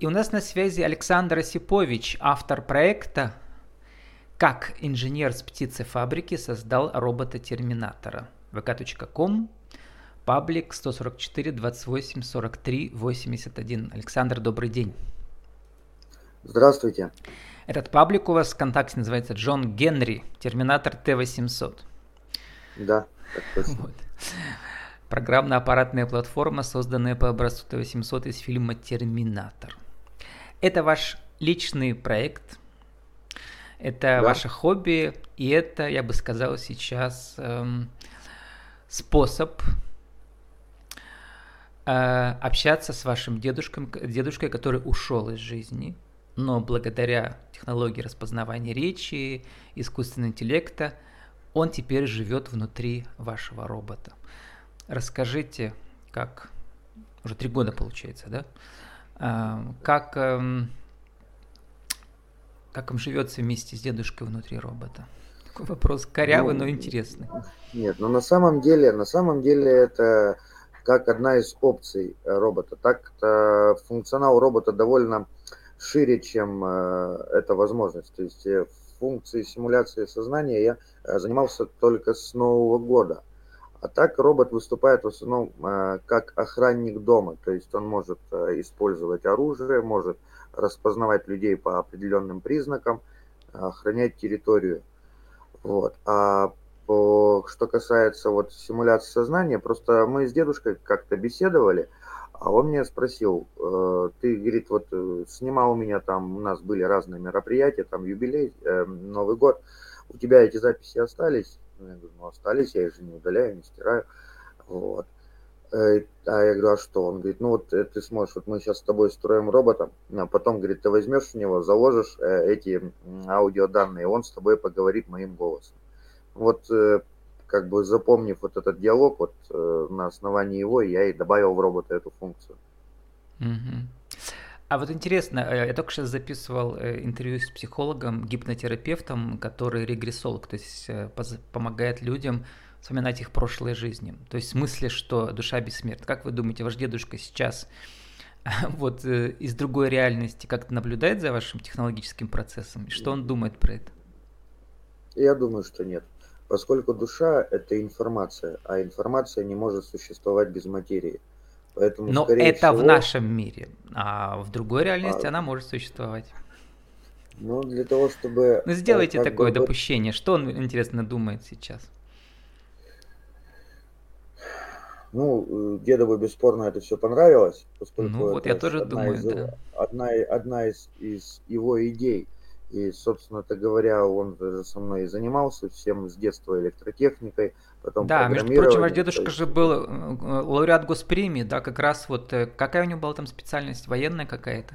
И у нас на связи Александр Осипович, автор проекта «Как инженер с птицефабрики создал робота-терминатора». vk.com, паблик 144 28 43 81. Александр, добрый день. Здравствуйте. Этот паблик у вас в ВКонтакте называется Джон Генри, Терминатор Т-800. Да, так точно. Вот. Программно-аппаратная платформа, созданная по образцу Т-800 из фильма «Терминатор». Это ваш личный проект, это да. ваше хобби, и это, я бы сказал сейчас, эм, способ э, общаться с вашим дедушкой, дедушкой, который ушел из жизни, но благодаря технологии распознавания речи, искусственного интеллекта, он теперь живет внутри вашего робота. Расскажите, как уже три года получается, да? Как, эм, как им живется вместе с дедушкой внутри робота? Такой вопрос корявый, ну, но интересный. Нет, но на самом деле, на самом деле это как одна из опций робота. Так функционал робота довольно шире, чем э, эта возможность. То есть э, функции симуляции сознания я э, занимался только с Нового года. А так робот выступает в основном э, как охранник дома, то есть он может э, использовать оружие, может распознавать людей по определенным признакам, охранять территорию. Вот. А по, что касается вот симуляции сознания, просто мы с дедушкой как-то беседовали, а он меня спросил, э, ты, говорит, вот снимал меня там, у нас были разные мероприятия, там юбилей, Новый год, у тебя эти записи остались? Ну, я говорю, ну остались, я их же не удаляю, не стираю. Вот. Э, а я говорю, а что? Он говорит, ну вот э, ты сможешь, вот мы сейчас с тобой строим робота, а потом, говорит, ты возьмешь в него, заложишь э, эти аудиоданные, он с тобой поговорит моим голосом. Вот как бы запомнив вот этот диалог, вот на основании его я и добавил в робота эту функцию. Mm-hmm. А вот интересно, э, я только сейчас записывал э, интервью с психологом, гипнотерапевтом, который регрессолог, то есть э, помогает людям вспоминать их прошлые жизни. То есть в смысле, что душа бессмертна. Как вы думаете, ваш дедушка сейчас вот из другой реальности как-то наблюдает за вашим технологическим процессом? И что он думает про это? Я думаю, что нет. Поскольку душа – это информация, а информация не может существовать без материи. Поэтому, Но это всего, в нашем мире, а в другой реальности а, она может существовать. Ну, для того, чтобы... Ну, сделайте такое бы... допущение. Что он, интересно, думает сейчас? Ну, дедову бесспорно это все понравилось, поскольку ну, вот я тоже одна думаю, из, да. одна, одна из, из его идей. И, собственно-то говоря, он же со мной и занимался всем с детства электротехникой, потом Да, между прочим, ваш дедушка же был э, лауреат госпремии, да, как раз вот, э, какая у него была там специальность, военная какая-то?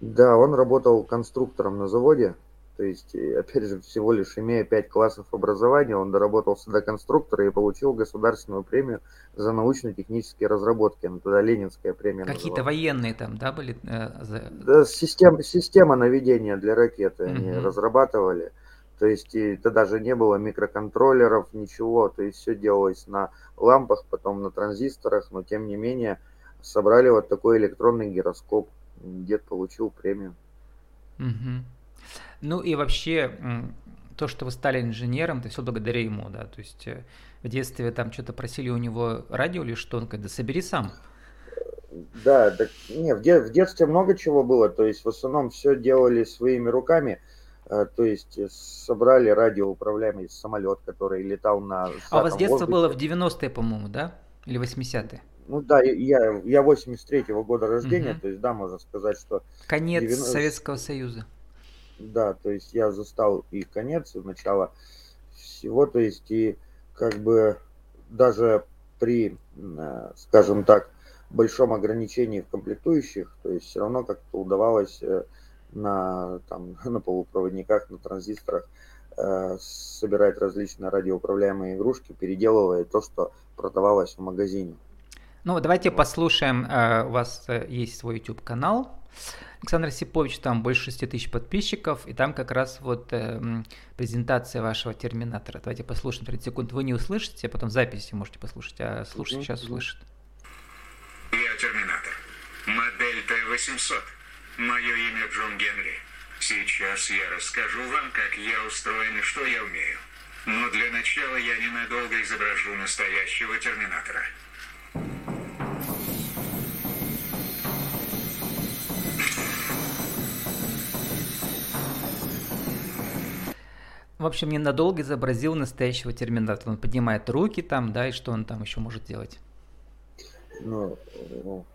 Да, он работал конструктором на заводе, то есть, опять же, всего лишь имея пять классов образования, он доработался до конструктора и получил государственную премию за научно-технические разработки. Ну, тогда Ленинская премия Какие-то военные там, да, были? Э. Да, система, система наведения для ракеты угу. они разрабатывали. То есть и тогда же не было микроконтроллеров, ничего. То есть все делалось на лампах, потом на транзисторах, но тем не менее собрали вот такой электронный гироскоп. Дед получил премию. Угу. Ну и вообще, то, что вы стали инженером, это все благодаря ему, да, то есть э, в детстве там что-то просили у него радио или что, он говорит, да собери сам. Да, так, не, в, де, в детстве много чего было, то есть в основном все делали своими руками, то есть собрали радиоуправляемый самолет, который летал на А у вас детство воздухе. было в 90-е, по-моему, да? Или 80-е? Ну да, я, я 83-го года рождения, угу. то есть да, можно сказать, что... Конец 90... Советского Союза. Да, то есть я застал и конец, и начало всего, то есть и как бы даже при, э, скажем так, большом ограничении в комплектующих, то есть все равно как-то удавалось э, на, там, на полупроводниках, на транзисторах э, собирать различные радиоуправляемые игрушки, переделывая то, что продавалось в магазине. Ну, давайте послушаем, у вас есть свой YouTube-канал, Александр Сипович, там больше 6 тысяч подписчиков, и там как раз вот э, презентация вашего терминатора. Давайте послушаем 30 секунд. Вы не услышите, а потом записи можете послушать, а слушать сейчас услышит. Я терминатор. Модель Т-800. Мое имя Джон Генри. Сейчас я расскажу вам, как я устроен и что я умею. Но для начала я ненадолго изображу настоящего терминатора. В общем, ненадолго изобразил настоящего терминатора. Он поднимает руки там, да, и что он там еще может делать? Ну, ну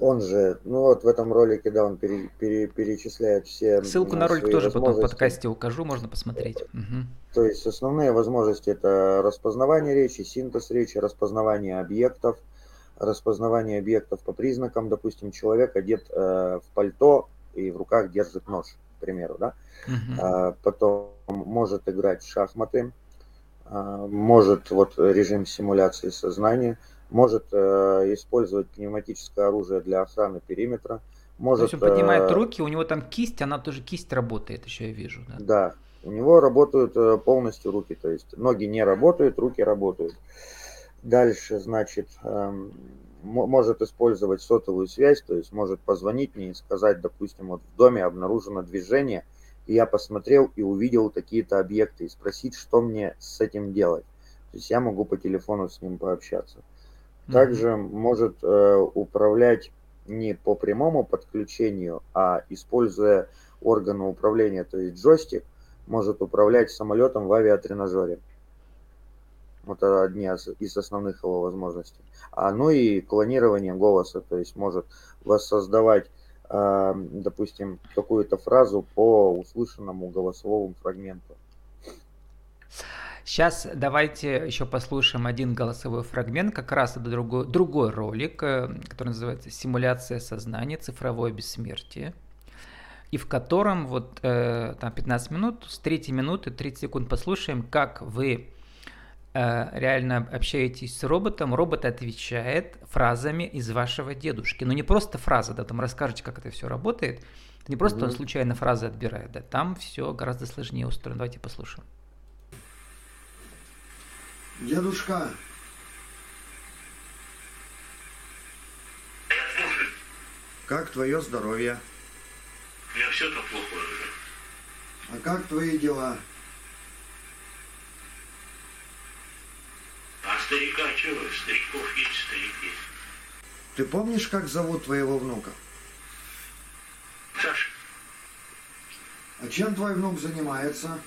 он же, ну вот в этом ролике, да, он пере, пере, перечисляет все Ссылку на ролик тоже потом в подкасте укажу, можно посмотреть. Угу. То есть основные возможности это распознавание речи, синтез речи, распознавание объектов, распознавание объектов по признакам, допустим, человек одет э, в пальто и в руках держит нож, к примеру, да, uh-huh. а, потом может играть в шахматы, а, может вот режим симуляции сознания, может э, использовать пневматическое оружие для охраны периметра, может... То есть он поднимает э, руки, у него там кисть, она тоже кисть работает, еще я вижу, да? Да, у него работают э, полностью руки, то есть ноги не работают, руки работают. Дальше, значит, эм, может использовать сотовую связь, то есть может позвонить мне и сказать, допустим, вот в доме обнаружено движение, и я посмотрел и увидел какие-то объекты, и спросить, что мне с этим делать. То есть я могу по телефону с ним пообщаться. Также может э, управлять не по прямому подключению, а используя органы управления, то есть джойстик, может управлять самолетом в авиатренажере. Вот это одни из основных его возможностей. А, ну и клонирование голоса, то есть может воссоздавать, э, допустим, какую-то фразу по услышанному голосовому фрагменту. Сейчас давайте еще послушаем один голосовой фрагмент, как раз это другой, другой ролик, э, который называется «Симуляция сознания. Цифровое бессмертие» и в котором вот э, там 15 минут, с 3 минуты 30 секунд послушаем, как вы Э, реально общаетесь с роботом, робот отвечает фразами из вашего дедушки. Но не просто фраза, да, там расскажете, как это все работает. Не просто mm-hmm. он случайно фразы отбирает, да, там все гораздо сложнее устроено. Давайте послушаем. Дедушка. Как твое здоровье? У меня все так плохо уже. А как твои дела? старика, а что вы, стариков есть старики. Ты помнишь, как зовут твоего внука? Саша. А чем твой внук занимается?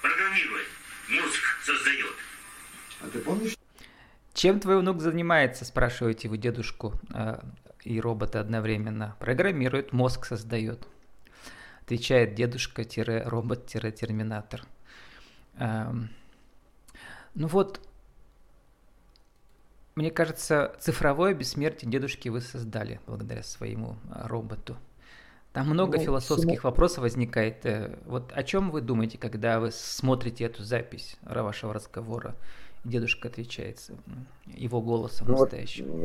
Программирует, мозг создает. А ты помнишь? Чем твой внук занимается, спрашиваете вы дедушку э, и робота одновременно. Программирует, мозг создает. Отвечает дедушка-робот-терминатор. Эм, ну вот, мне кажется, цифровое бессмертие дедушки вы создали благодаря своему а, роботу. Там много ну, философских всему... вопросов возникает. Э, вот о чем вы думаете, когда вы смотрите эту запись вашего разговора? Дедушка отвечает его голосом ну настоящим. Вот,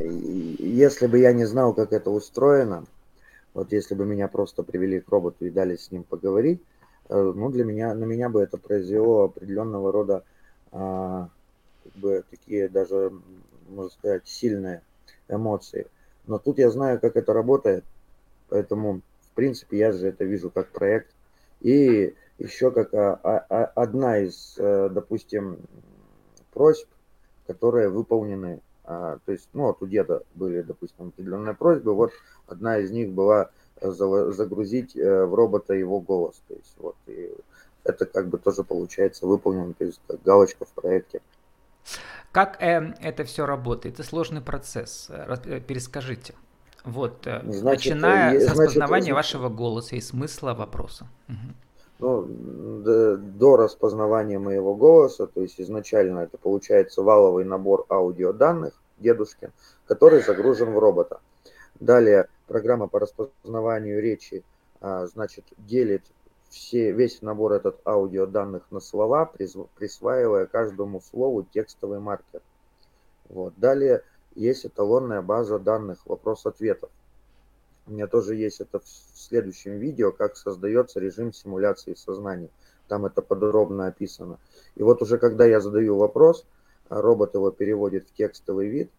если бы я не знал, как это устроено, вот если бы меня просто привели к роботу и дали с ним поговорить, э, ну для меня, на меня бы это произвело определенного рода а, как бы такие даже можно сказать, сильные эмоции. Но тут я знаю, как это работает, поэтому, в принципе, я же это вижу как проект. И еще как а, а, а, одна из, э, допустим, просьб, которые выполнены, то есть, ну, вот у деда были, допустим, определенные просьбы, вот одна из них была загрузить э, в робота его голос, то есть, вот, и это как бы тоже получается выполнено, то есть, как галочка в проекте. Как э, это все работает? Это сложный процесс. Э, перескажите. Вот, э, значит, начиная с распознавания значит, вашего голоса и смысла вопроса. Ну, до, до распознавания моего голоса, то есть изначально это получается валовый набор аудиоданных дедушки, который загружен в робота. Далее программа по распознаванию речи, а, значит, делит все, весь набор этот аудиоданных на слова, присваивая каждому слову текстовый маркер. Вот. Далее есть эталонная база данных вопрос-ответов. У меня тоже есть это в следующем видео, как создается режим симуляции сознания. Там это подробно описано. И вот уже когда я задаю вопрос, робот его переводит в текстовый вид,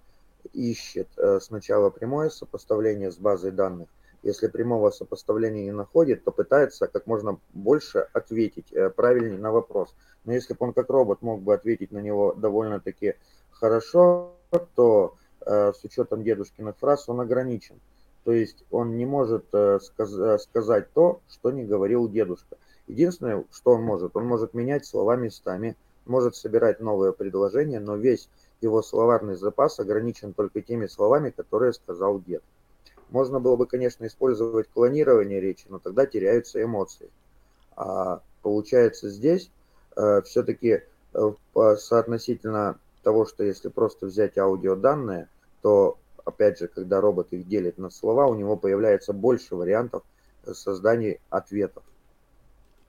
ищет э, сначала прямое сопоставление с базой данных, если прямого сопоставления не находит, то пытается как можно больше ответить э, правильнее на вопрос. Но если бы он как робот мог бы ответить на него довольно-таки хорошо, то э, с учетом дедушкиных фраз он ограничен. То есть он не может э, сказ- сказать то, что не говорил дедушка. Единственное, что он может, он может менять слова местами, может собирать новые предложения, но весь его словарный запас ограничен только теми словами, которые сказал дед. Можно было бы, конечно, использовать клонирование речи, но тогда теряются эмоции. А получается здесь э, все-таки э, соотносительно того, что если просто взять аудиоданные, то, опять же, когда робот их делит на слова, у него появляется больше вариантов создания ответов.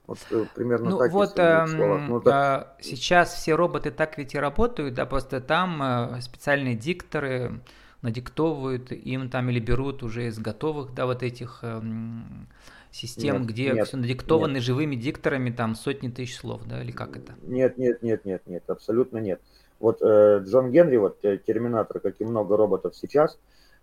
Вот э, примерно ну, так. Вот э, ну, да. сейчас все роботы так ведь и работают, да, просто там э, специальные дикторы надиктовывают им там или берут уже из готовых, да, вот этих э, систем, нет, где нет, все надиктованы нет. живыми дикторами, там сотни тысяч слов, да, или как это? Нет, нет, нет, нет, нет, абсолютно нет. Вот э, Джон Генри, вот э, Терминатор, как и много роботов сейчас,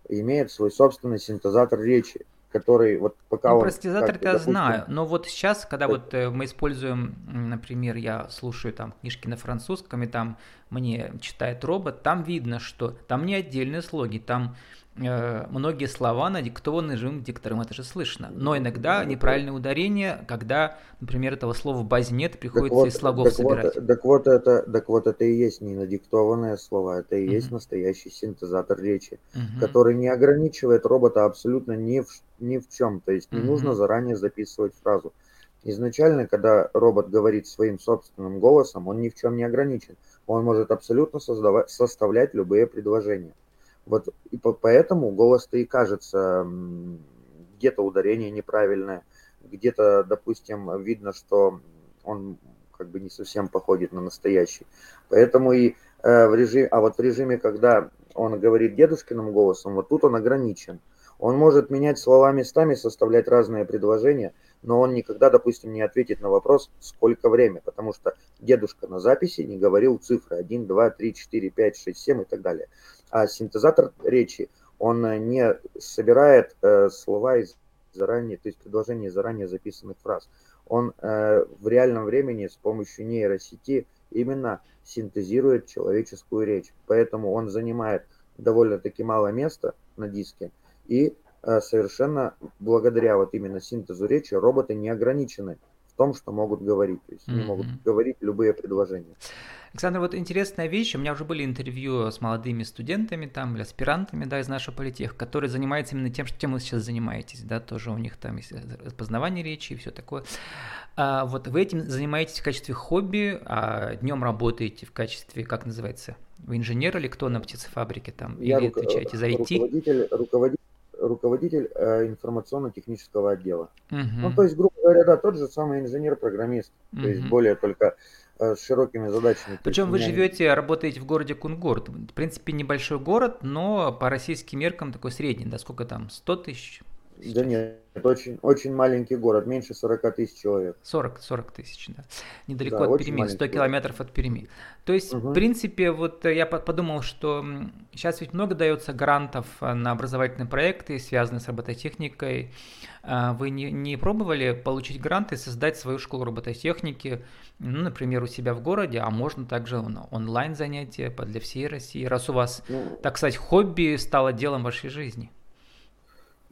имеет свой собственный синтезатор речи который вот пока ну, он... Простизатор я знаю, но вот сейчас, когда вот э, мы используем, например, я слушаю там книжки на французском, и там мне читает робот, там видно, что там не отдельные слоги, там многие слова надиктованы живым диктором, это же слышно. Но иногда неправильное ударение, когда, например, этого слова в базе нет, приходится вот, из слогов так собирать. Вот, так, вот это, так вот это и есть не надиктованные слова, это и uh-huh. есть настоящий синтезатор речи, uh-huh. который не ограничивает робота абсолютно ни в, ни в чем. То есть не uh-huh. нужно заранее записывать фразу. Изначально, когда робот говорит своим собственным голосом, он ни в чем не ограничен. Он может абсолютно создавать, составлять любые предложения. Вот и по, поэтому голос-то и кажется где-то ударение неправильное, где-то, допустим, видно, что он как бы не совсем походит на настоящий. Поэтому и э, в режиме, а вот в режиме, когда он говорит дедушкиным голосом, вот тут он ограничен. Он может менять слова местами, составлять разные предложения, но он никогда, допустим, не ответит на вопрос, сколько время, потому что дедушка на записи не говорил цифры 1, 2, 3, 4, 5, 6, 7 и так далее. А синтезатор речи, он э, не собирает э, слова из заранее, то есть предложения из заранее записанных фраз. Он э, в реальном времени с помощью нейросети именно синтезирует человеческую речь. Поэтому он занимает довольно-таки мало места на диске. И э, совершенно благодаря вот именно синтезу речи роботы не ограничены в том, что могут говорить. То есть mm-hmm. они могут говорить любые предложения. Александр, вот интересная вещь. У меня уже были интервью с молодыми студентами там, или аспирантами, да, из нашего политех, которые занимаются именно тем, чем вы сейчас занимаетесь, да, тоже у них там есть распознавание речи и все такое. А вот вы этим занимаетесь в качестве хобби, а днем работаете в качестве, как называется, вы инженер или кто на птицефабрике там, Я или руко- отвечаете за IT? Руководитель, руководитель руководитель э, информационно-технического отдела. Uh-huh. Ну, то есть, грубо говоря, да, тот же самый инженер-программист, uh-huh. то есть более только Э, с широкими задачами. Причем вы живете, работаете в городе Кунгурт. В принципе, небольшой город, но по российским меркам такой средний, да, сколько там, 100 тысяч? Да нет, это очень, очень маленький город, меньше 40 тысяч человек. 40, 40 тысяч, да. Недалеко да, от Перми, 100 километров от Перми. То есть, угу. в принципе, вот я подумал, что сейчас ведь много дается грантов э, на образовательные проекты, связанные с робототехникой. А вы не, не пробовали получить грант и создать свою школу робототехники, ну, например, у себя в городе, а можно также онлайн занятия для всей России, раз у вас, ну, так сказать, хобби стало делом вашей жизни?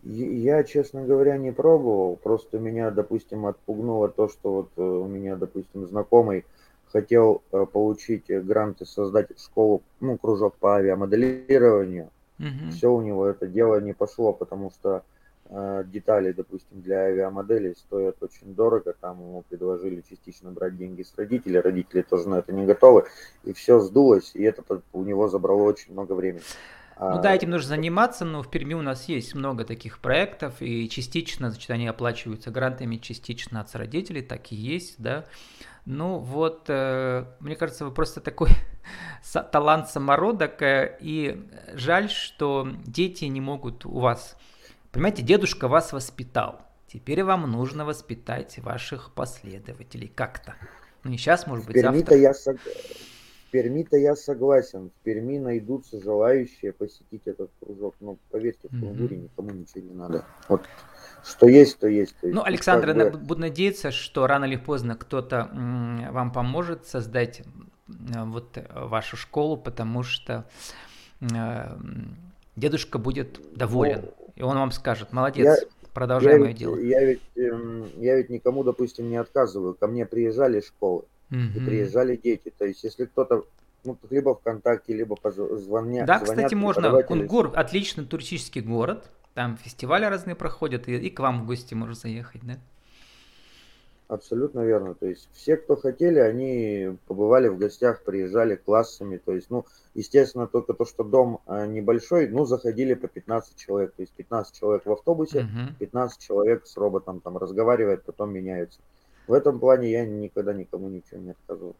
Я, честно говоря, не пробовал. Просто меня, допустим, отпугнуло то, что вот э, у меня, допустим, знакомый хотел э, получить грант и создать школу, ну, кружок по авиамоделированию. Угу. Все у него это дело не пошло, потому что э, детали, допустим, для авиамоделей стоят очень дорого. Там ему предложили частично брать деньги с родителей. Родители тоже на это не готовы. И все сдулось, и это у него забрало очень много времени. Ну да, этим нужно заниматься, но в Перми у нас есть много таких проектов, и частично, значит, они оплачиваются грантами, частично от родителей, так и есть, да. Ну вот, э, мне кажется, вы просто такой талант самородок, и жаль, что дети не могут у вас... Понимаете, дедушка вас воспитал, теперь вам нужно воспитать ваших последователей как-то. Ну не сейчас, может быть, завтра. Я, Перми-то я согласен. В Перми найдутся желающие посетить этот кружок. Но поверьте, в Кунгуре mm-hmm. никому ничего не надо. Вот что есть, то есть. То есть ну, Александр, я бы... буду надеяться, что рано или поздно кто-то вам поможет создать вот вашу школу, потому что дедушка будет доволен. Ну, и он вам скажет, молодец, я, продолжай я мое ведь, дело. Я ведь, эм, я ведь никому, допустим, не отказываю. Ко мне приезжали школы, угу. И приезжали дети. То есть, если кто-то ну, либо ВКонтакте, либо позвонят. Да, кстати, можно. Кунгур – отличный туристический город. Там фестивали разные проходят, и, и к вам в гости можно заехать, да? Абсолютно верно. То есть все, кто хотели, они побывали в гостях, приезжали классами. То есть, ну, естественно, только то, что дом а, небольшой, ну, заходили по 15 человек. То есть 15 человек в автобусе, uh 15 человек с роботом там разговаривает, потом меняются. В этом плане я никогда никому ничего не отказывал.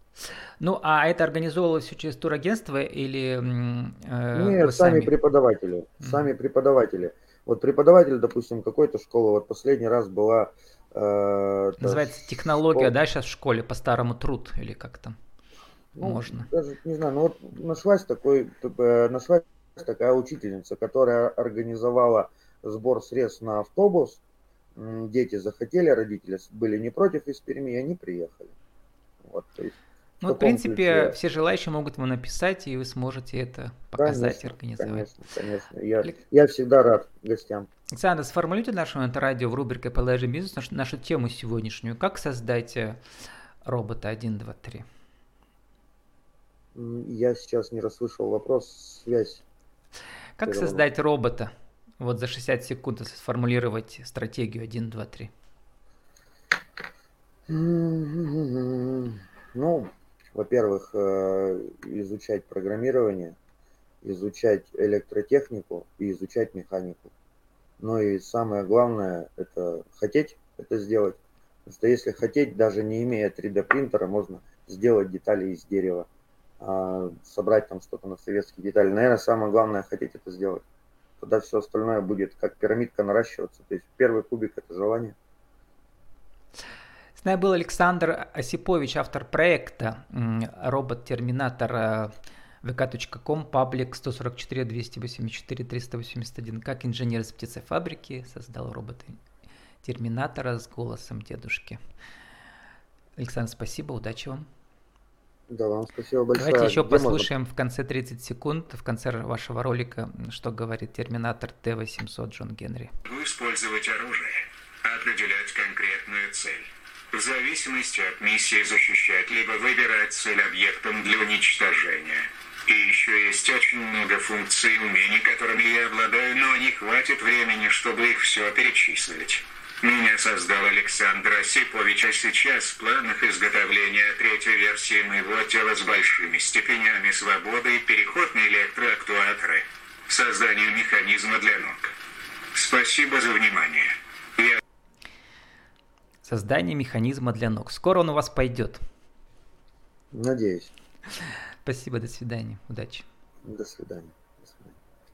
Ну, а это организовывалось все через турагентство или э, Нет, сами? сами преподаватели. mm Сами преподаватели. Вот преподаватель, допустим, какой-то школы, вот последний раз была Э, Называется технология, да, сейчас в школе по-старому труд или как там ну, можно? Даже не знаю, но вот нашлась такой, нашлась такая учительница, которая организовала сбор средств на автобус. Дети захотели, родители были не против из Перми, и они приехали. Вот, то есть ну, в принципе, ключе... все желающие могут вам написать, и вы сможете это показать, конечно, организовать. Конечно, конечно. Я, я всегда рад гостям. Александр, сформулируйте нашему радио в рубрике «Положи бизнес» нашу, нашу тему сегодняшнюю. Как создать э, робота 1, 2, 3? Я сейчас не расслышал вопрос, связь. Как создать робота? Вот за 60 секунд сформулировать стратегию 1, 2, 3. Ну, во-первых, э, изучать программирование, изучать электротехнику и изучать механику. Ну и самое главное, это хотеть это сделать. Потому что если хотеть, даже не имея 3D принтера, можно сделать детали из дерева, а, собрать там что-то на советские детали. Наверное, самое главное хотеть это сделать. Тогда все остальное будет как пирамидка наращиваться. То есть первый кубик это желание. С нами был Александр Осипович, автор проекта робот-терминатор vk.com, паблик 144 284 381. Как инженер из птицефабрики создал робота терминатора с голосом дедушки. Александр, спасибо, удачи вам. Да, вам спасибо большое. Давайте еще Где послушаем можно? в конце 30 секунд, в конце вашего ролика, что говорит терминатор Т-800 Джон Генри. Использовать оружие, определять конкретную цель в зависимости от миссии защищать, либо выбирать цель объектом для уничтожения. И еще есть очень много функций и умений, которыми я обладаю, но не хватит времени, чтобы их все перечислить. Меня создал Александр Осипович, а сейчас в планах изготовления третьей версии моего тела с большими степенями свободы и переход на электроактуаторы. Создание механизма для ног. Спасибо за внимание. Я Создание механизма для ног. Скоро он у вас пойдет. Надеюсь. Спасибо, до свидания. Удачи. До свидания.